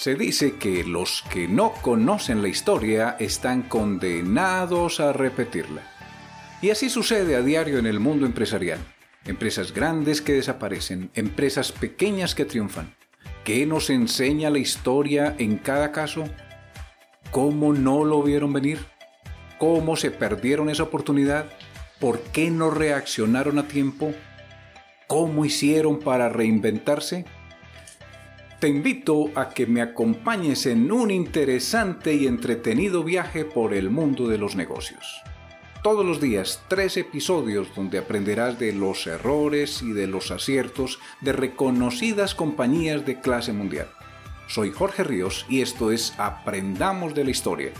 Se dice que los que no conocen la historia están condenados a repetirla. Y así sucede a diario en el mundo empresarial. Empresas grandes que desaparecen, empresas pequeñas que triunfan. ¿Qué nos enseña la historia en cada caso? ¿Cómo no lo vieron venir? ¿Cómo se perdieron esa oportunidad? ¿Por qué no reaccionaron a tiempo? ¿Cómo hicieron para reinventarse? Te invito a que me acompañes en un interesante y entretenido viaje por el mundo de los negocios. Todos los días, tres episodios donde aprenderás de los errores y de los aciertos de reconocidas compañías de clase mundial. Soy Jorge Ríos y esto es Aprendamos de la Historia